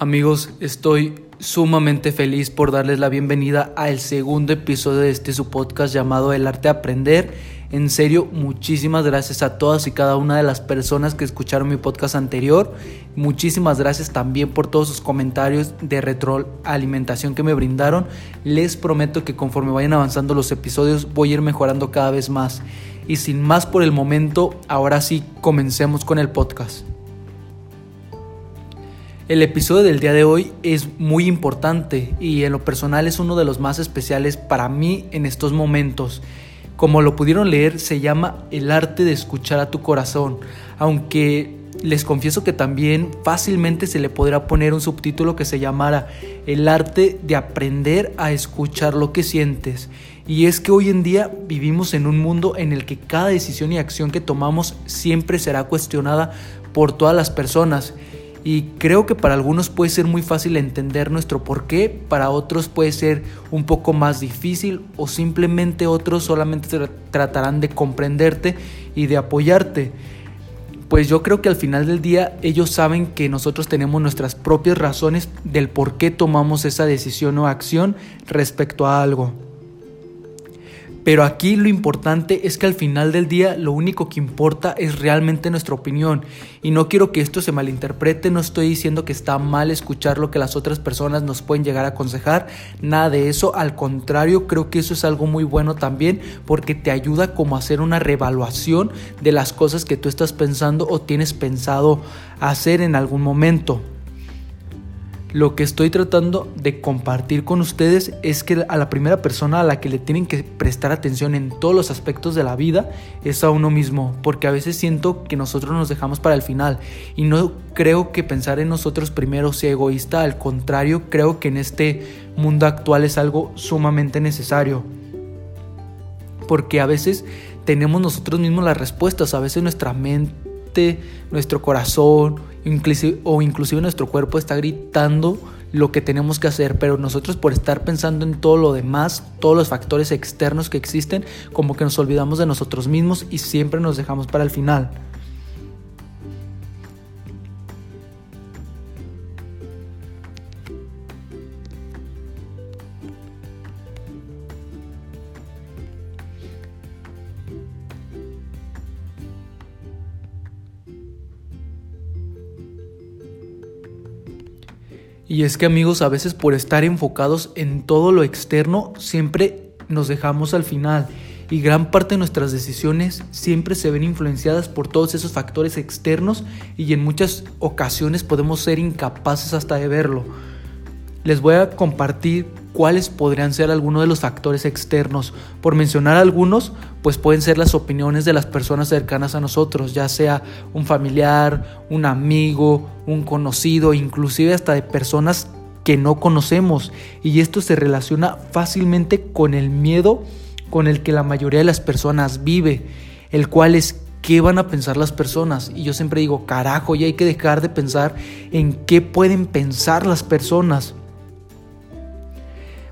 Amigos, estoy sumamente feliz por darles la bienvenida al segundo episodio de este su podcast llamado El arte de aprender. En serio, muchísimas gracias a todas y cada una de las personas que escucharon mi podcast anterior. Muchísimas gracias también por todos sus comentarios de retroalimentación que me brindaron. Les prometo que conforme vayan avanzando los episodios voy a ir mejorando cada vez más. Y sin más por el momento, ahora sí comencemos con el podcast. El episodio del día de hoy es muy importante y en lo personal es uno de los más especiales para mí en estos momentos. Como lo pudieron leer, se llama El arte de escuchar a tu corazón, aunque les confieso que también fácilmente se le podrá poner un subtítulo que se llamara El arte de aprender a escuchar lo que sientes. Y es que hoy en día vivimos en un mundo en el que cada decisión y acción que tomamos siempre será cuestionada por todas las personas y creo que para algunos puede ser muy fácil entender nuestro por qué, para otros puede ser un poco más difícil o simplemente otros solamente tratarán de comprenderte y de apoyarte. Pues yo creo que al final del día ellos saben que nosotros tenemos nuestras propias razones del por qué tomamos esa decisión o acción respecto a algo. Pero aquí lo importante es que al final del día lo único que importa es realmente nuestra opinión. Y no quiero que esto se malinterprete, no estoy diciendo que está mal escuchar lo que las otras personas nos pueden llegar a aconsejar, nada de eso, al contrario, creo que eso es algo muy bueno también porque te ayuda como a hacer una revaluación de las cosas que tú estás pensando o tienes pensado hacer en algún momento. Lo que estoy tratando de compartir con ustedes es que a la primera persona a la que le tienen que prestar atención en todos los aspectos de la vida es a uno mismo, porque a veces siento que nosotros nos dejamos para el final y no creo que pensar en nosotros primero sea egoísta, al contrario, creo que en este mundo actual es algo sumamente necesario. Porque a veces tenemos nosotros mismos las respuestas, a veces nuestra mente, nuestro corazón, o inclusive nuestro cuerpo está gritando lo que tenemos que hacer, pero nosotros por estar pensando en todo lo demás, todos los factores externos que existen, como que nos olvidamos de nosotros mismos y siempre nos dejamos para el final. Y es que amigos, a veces por estar enfocados en todo lo externo, siempre nos dejamos al final. Y gran parte de nuestras decisiones siempre se ven influenciadas por todos esos factores externos y en muchas ocasiones podemos ser incapaces hasta de verlo. Les voy a compartir cuáles podrían ser algunos de los factores externos. Por mencionar algunos, pues pueden ser las opiniones de las personas cercanas a nosotros, ya sea un familiar, un amigo, un conocido, inclusive hasta de personas que no conocemos. Y esto se relaciona fácilmente con el miedo con el que la mayoría de las personas vive, el cual es qué van a pensar las personas. Y yo siempre digo, carajo, ya hay que dejar de pensar en qué pueden pensar las personas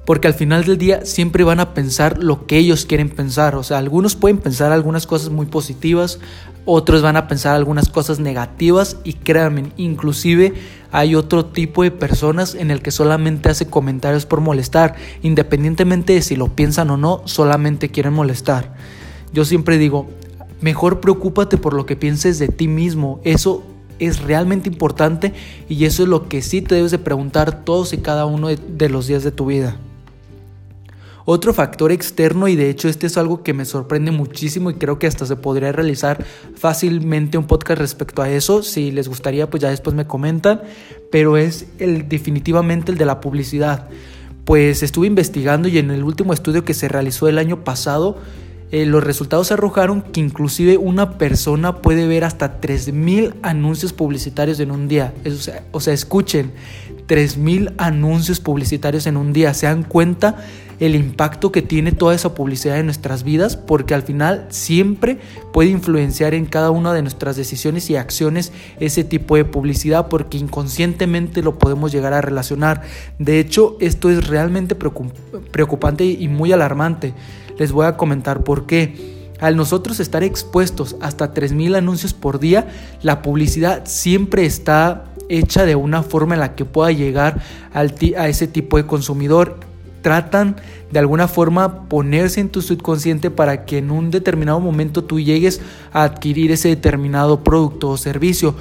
porque al final del día siempre van a pensar lo que ellos quieren pensar. O sea, algunos pueden pensar algunas cosas muy positivas, otros van a pensar algunas cosas negativas y créanme, inclusive hay otro tipo de personas en el que solamente hace comentarios por molestar, independientemente de si lo piensan o no, solamente quieren molestar. Yo siempre digo, mejor preocúpate por lo que pienses de ti mismo, eso es realmente importante y eso es lo que sí te debes de preguntar todos y cada uno de los días de tu vida. Otro factor externo, y de hecho este es algo que me sorprende muchísimo y creo que hasta se podría realizar fácilmente un podcast respecto a eso, si les gustaría pues ya después me comentan, pero es el definitivamente el de la publicidad. Pues estuve investigando y en el último estudio que se realizó el año pasado, eh, los resultados arrojaron que inclusive una persona puede ver hasta 3.000 anuncios publicitarios en un día. o, sea, o sea, escuchen, 3.000 anuncios publicitarios en un día. ¿Se dan cuenta el impacto que tiene toda esa publicidad en nuestras vidas? Porque al final siempre puede influenciar en cada una de nuestras decisiones y acciones ese tipo de publicidad porque inconscientemente lo podemos llegar a relacionar. De hecho, esto es realmente preocupante y muy alarmante. Les voy a comentar por qué. Al nosotros estar expuestos hasta 3.000 anuncios por día, la publicidad siempre está hecha de una forma en la que pueda llegar al a ese tipo de consumidor. Tratan de alguna forma ponerse en tu subconsciente para que en un determinado momento tú llegues a adquirir ese determinado producto o servicio.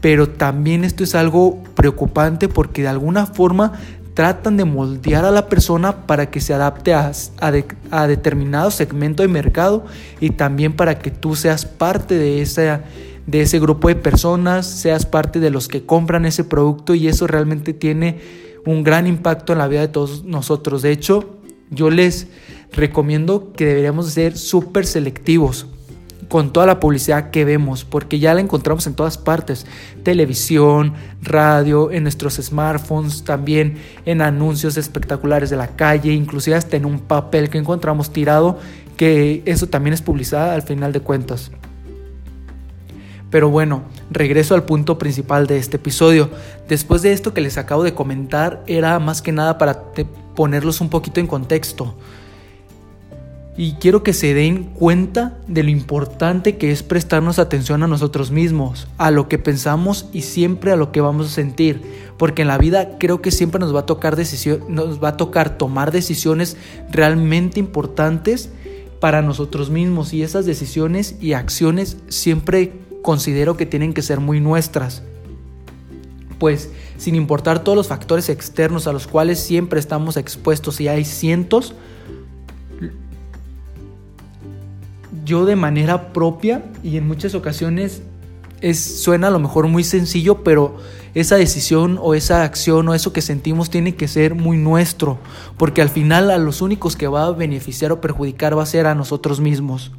Pero también esto es algo preocupante porque de alguna forma tratan de moldear a la persona para que se adapte a, determinado segmento de mercado y también para que tú seas parte de, de ese grupo de personas, seas parte de los que compran ese producto y eso realmente tiene un gran impacto en la vida de todos nosotros. De hecho, yo les recomiendo que deberíamos ser súper selectivos con toda la publicidad que vemos, porque ya la encontramos en todas partes, televisión, radio, en nuestros smartphones, también en anuncios espectaculares de la calle, inclusive hasta en un papel que encontramos tirado, que eso también es publicidad al final de cuentas. Pero bueno, regreso al punto principal de este episodio. Después de esto que les acabo de comentar, era más que nada para ponerlos un poquito en contexto. Y quiero que se den cuenta de lo importante que es prestarnos atención a nosotros mismos, a lo que pensamos y siempre a lo que vamos a sentir, porque en la vida creo que siempre nos va a tocar nos va a tocar tomar decisiones realmente importantes para nosotros mismos y esas decisiones y acciones siempre considero que tienen que ser muy nuestras. Pues sin importar todos los factores externos a los cuales siempre estamos expuestos y hay cientos, yo de manera propia y en muchas ocasiones es, suena a lo mejor muy sencillo, pero esa decisión o esa acción o eso que sentimos tiene que ser muy nuestro, porque al final a los únicos que va a beneficiar o perjudicar va a ser a nosotros mismos.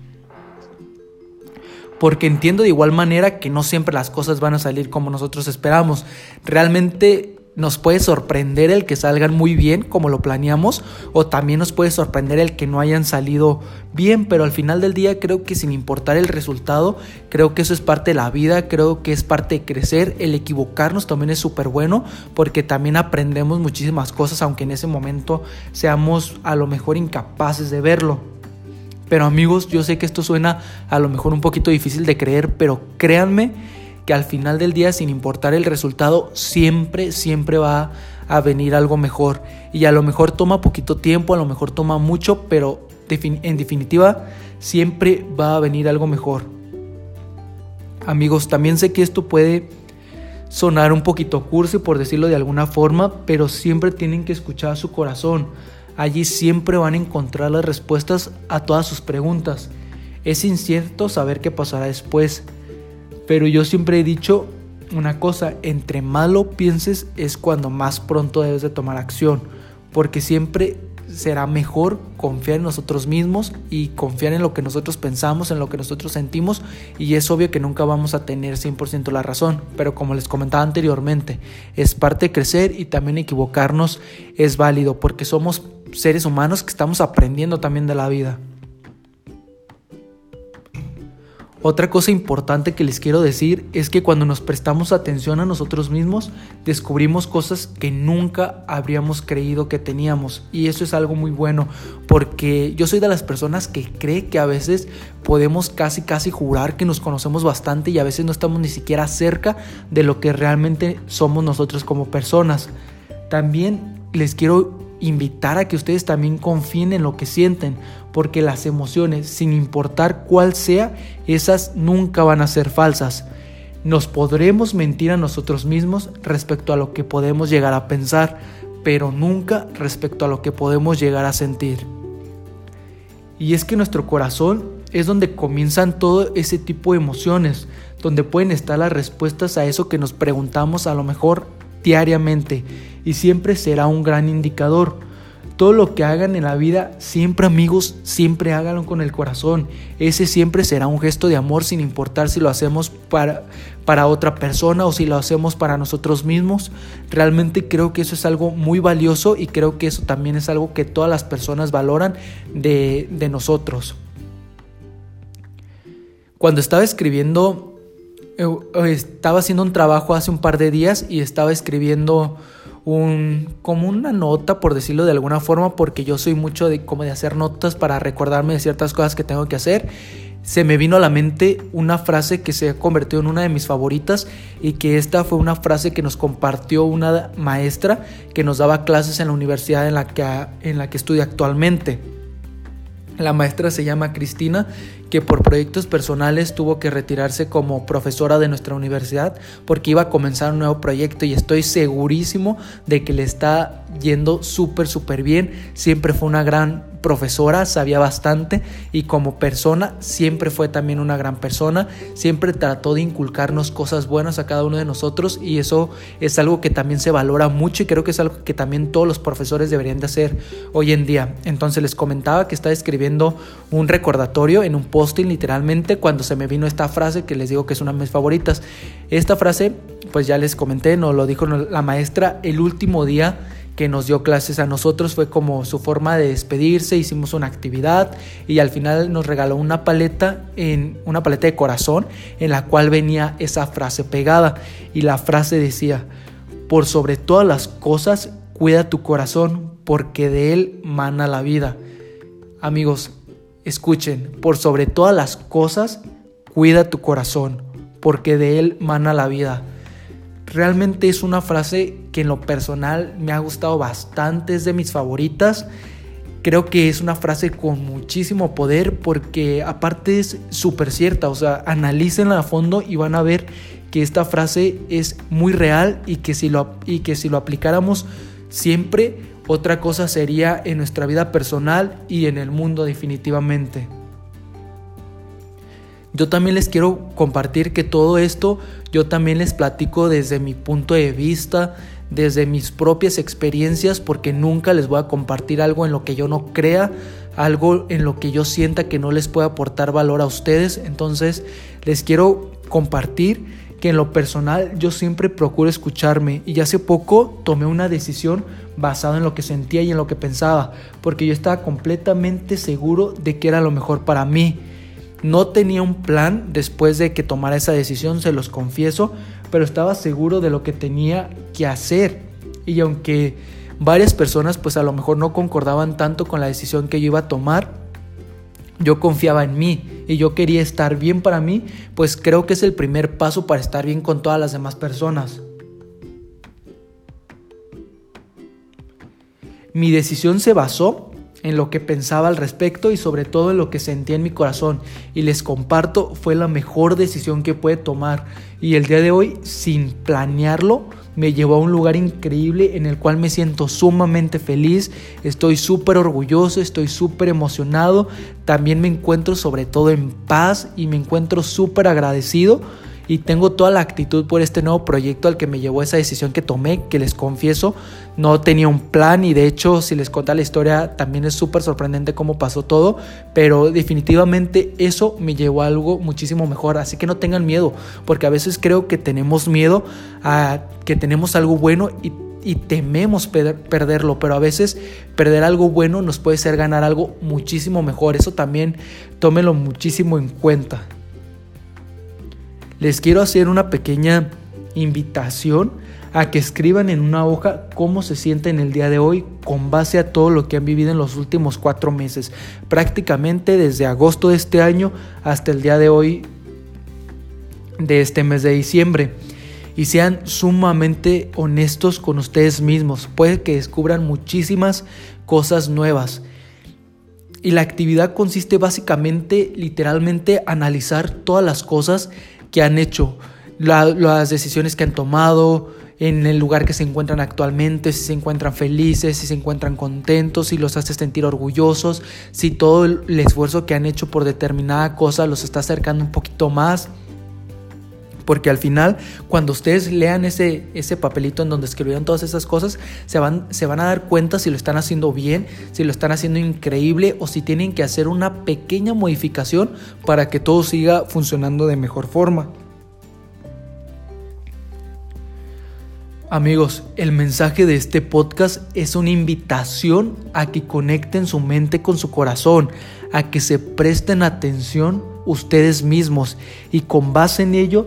Porque entiendo de igual manera que no siempre las cosas van a salir como nosotros esperamos. Realmente nos puede sorprender el que salgan muy bien como lo planeamos o también nos puede sorprender el que no hayan salido bien, pero al final del día creo que sin importar el resultado, creo que eso es parte de la vida, creo que es parte de crecer, el equivocarnos también es súper bueno porque también aprendemos muchísimas cosas aunque en ese momento seamos a lo mejor incapaces de verlo. Pero amigos, yo sé que esto suena a lo mejor un poquito difícil de creer, pero créanme que al final del día, sin importar el resultado, siempre, siempre va a venir algo mejor. Y a lo mejor toma poquito tiempo, a lo mejor toma mucho, pero en definitiva, siempre va a venir algo mejor. Amigos, también sé que esto puede sonar un poquito cursi, por decirlo de alguna forma, pero siempre tienen que escuchar a su corazón. Allí siempre van a encontrar las respuestas a todas sus preguntas. Es incierto saber qué pasará después, pero yo siempre he dicho una cosa, entre más lo pienses es cuando más pronto debes de tomar acción, porque siempre será mejor confiar en nosotros mismos y confiar en lo que nosotros pensamos, en lo que nosotros sentimos y es obvio que nunca vamos a tener 100% la razón, pero como les comentaba anteriormente, es parte de crecer y también equivocarnos es válido porque somos seres humanos que estamos aprendiendo también de la vida. Otra cosa importante que les quiero decir es que cuando nos prestamos atención a nosotros mismos, descubrimos cosas que nunca habríamos creído que teníamos. Y eso es algo muy bueno, porque yo soy de las personas que cree que a veces podemos casi casi jurar que nos conocemos bastante y a veces no estamos ni siquiera cerca de lo que realmente somos nosotros como personas. También les quiero invitar a que ustedes también confíen en lo que sienten, porque las emociones, sin importar cuál sea, esas nunca van a ser falsas. Nos podremos mentir a nosotros mismos respecto a lo que podemos llegar a pensar, pero nunca respecto a lo que podemos llegar a sentir. Y es que nuestro corazón es donde comienzan todo ese tipo de emociones, donde pueden estar las respuestas a eso que nos preguntamos a lo mejor diariamente y siempre será un gran indicador. Todo lo que hagan en la vida, siempre amigos, siempre háganlo con el corazón. Ese siempre será un gesto de amor sin importar si lo hacemos para, para otra persona o si lo hacemos para nosotros mismos. Realmente creo que eso es algo muy valioso y creo que eso también es algo que todas las personas valoran de, de nosotros. Cuando estaba escribiendo estaba haciendo un trabajo hace un par de días y estaba escribiendo un como una nota por decirlo de alguna forma porque yo soy mucho de como de hacer notas para recordarme de ciertas cosas que tengo que hacer se me vino a la mente una frase que se ha convertido en una de mis favoritas y que esta fue una frase que nos compartió una maestra que nos daba clases en la universidad en la que, en la que estudio actualmente. La maestra se llama Cristina, que por proyectos personales tuvo que retirarse como profesora de nuestra universidad porque iba a comenzar un nuevo proyecto y estoy segurísimo de que le está yendo súper, súper bien. Siempre fue una gran profesora, sabía bastante y como persona siempre fue también una gran persona, siempre trató de inculcarnos cosas buenas a cada uno de nosotros y eso es algo que también se valora mucho y creo que es algo que también todos los profesores deberían de hacer hoy en día. Entonces les comentaba que estaba escribiendo un recordatorio en un posting literalmente cuando se me vino esta frase que les digo que es una de mis favoritas. Esta frase pues ya les comenté, nos lo dijo la maestra el último día que nos dio clases a nosotros fue como su forma de despedirse, hicimos una actividad y al final nos regaló una paleta en una paleta de corazón en la cual venía esa frase pegada y la frase decía: "Por sobre todas las cosas, cuida tu corazón, porque de él mana la vida." Amigos, escuchen, por sobre todas las cosas, cuida tu corazón, porque de él mana la vida. Realmente es una frase que en lo personal me ha gustado bastante, es de mis favoritas. Creo que es una frase con muchísimo poder porque aparte es súper cierta, o sea, analícenla a fondo y van a ver que esta frase es muy real y que si lo, y que si lo aplicáramos siempre, otra cosa sería en nuestra vida personal y en el mundo definitivamente. Yo también les quiero compartir que todo esto yo también les platico desde mi punto de vista, desde mis propias experiencias, porque nunca les voy a compartir algo en lo que yo no crea, algo en lo que yo sienta que no les puede aportar valor a ustedes. Entonces les quiero compartir que en lo personal yo siempre procuro escucharme y hace poco tomé una decisión basada en lo que sentía y en lo que pensaba, porque yo estaba completamente seguro de que era lo mejor para mí. No tenía un plan después de que tomara esa decisión, se los confieso, pero estaba seguro de lo que tenía que hacer. Y aunque varias personas pues a lo mejor no concordaban tanto con la decisión que yo iba a tomar, yo confiaba en mí y yo quería estar bien para mí, pues creo que es el primer paso para estar bien con todas las demás personas. Mi decisión se basó en lo que pensaba al respecto y sobre todo en lo que sentía en mi corazón. Y les comparto, fue la mejor decisión que pude tomar. Y el día de hoy, sin planearlo, me llevó a un lugar increíble en el cual me siento sumamente feliz, estoy súper orgulloso, estoy súper emocionado, también me encuentro sobre todo en paz y me encuentro súper agradecido y tengo toda la actitud por este nuevo proyecto al que me llevó esa decisión que tomé, que les confieso, no tenía un plan y de hecho si les cuento la historia también es súper sorprendente cómo pasó todo, pero definitivamente eso me llevó a algo muchísimo mejor, así que no tengan miedo, porque a veces creo que tenemos miedo a que tenemos algo bueno y tememos perderlo, pero a veces perder algo bueno nos puede ser ganar algo muchísimo mejor. Eso también tómelo muchísimo en cuenta les quiero hacer una pequeña invitación a que escriban en una hoja cómo se sienten el día de hoy con base a todo lo que han vivido en los últimos cuatro meses, prácticamente desde agosto de este año hasta el día de hoy de este mes de diciembre. Y sean sumamente honestos con ustedes mismos. Puede que descubran muchísimas cosas nuevas. Y la actividad consiste básicamente, literalmente, analizar todas las cosas que han hecho, las decisiones que han tomado, en el lugar que se encuentran actualmente, si se encuentran felices, si se encuentran contentos, si los hace sentir orgullosos, si todo el esfuerzo que han hecho por determinada cosa los está acercando un poquito más. Porque al final, cuando ustedes lean ese, ese papelito en donde escribieron todas esas cosas, se van, se van a dar cuenta si lo están haciendo bien, si lo están haciendo increíble o si tienen que hacer una pequeña modificación para que todo siga funcionando de mejor forma. Amigos, el mensaje de este podcast es una invitación a que conecten su mente con su corazón, a que se presten atención ustedes mismos y con base en ello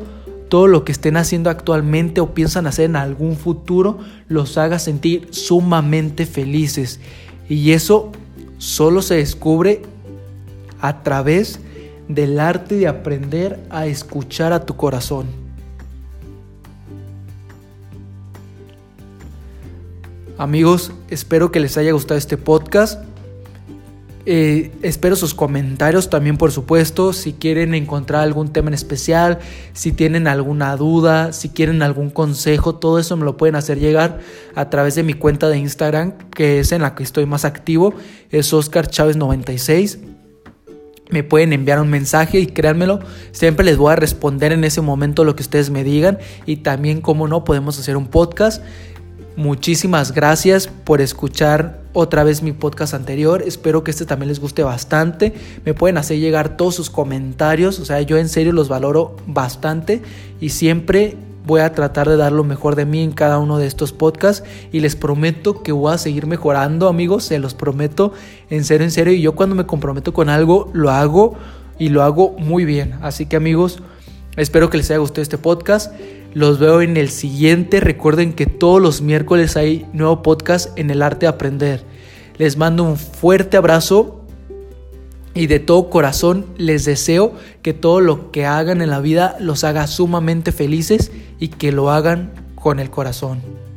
todo lo que estén haciendo actualmente o piensan hacer en algún futuro los haga sentir sumamente felices. Y eso solo se descubre a través del arte de aprender a escuchar a tu corazón. Amigos, espero que les haya gustado este podcast. Eh, espero sus comentarios también, por supuesto. Si quieren encontrar algún tema en especial, si tienen alguna duda, si quieren algún consejo, todo eso me lo pueden hacer llegar a través de mi cuenta de Instagram, que es en la que estoy más activo. Es Oscar Chávez 96 me pueden enviar un mensaje y créanmelo, siempre les voy a responder en ese momento lo que ustedes me digan y también, como no, podemos hacer un podcast. Muchísimas gracias por escuchar otra vez mi podcast anterior. Espero que este también les guste bastante. Me pueden hacer llegar todos sus comentarios. O sea, yo en serio los valoro bastante y siempre voy a tratar de dar lo mejor de mí en cada uno de estos podcasts y les prometo que voy a seguir mejorando, amigos, se los prometo en serio, en serio. Y yo cuando me comprometo con algo, lo hago y lo hago muy bien. Así que, amigos, espero que les haya gustado este podcast. Los veo en el siguiente. Recuerden que todos los miércoles hay nuevo podcast en el arte de aprender. Les mando un fuerte abrazo y de todo corazón les deseo que todo lo que hagan en la vida los haga sumamente felices y que lo hagan con el corazón.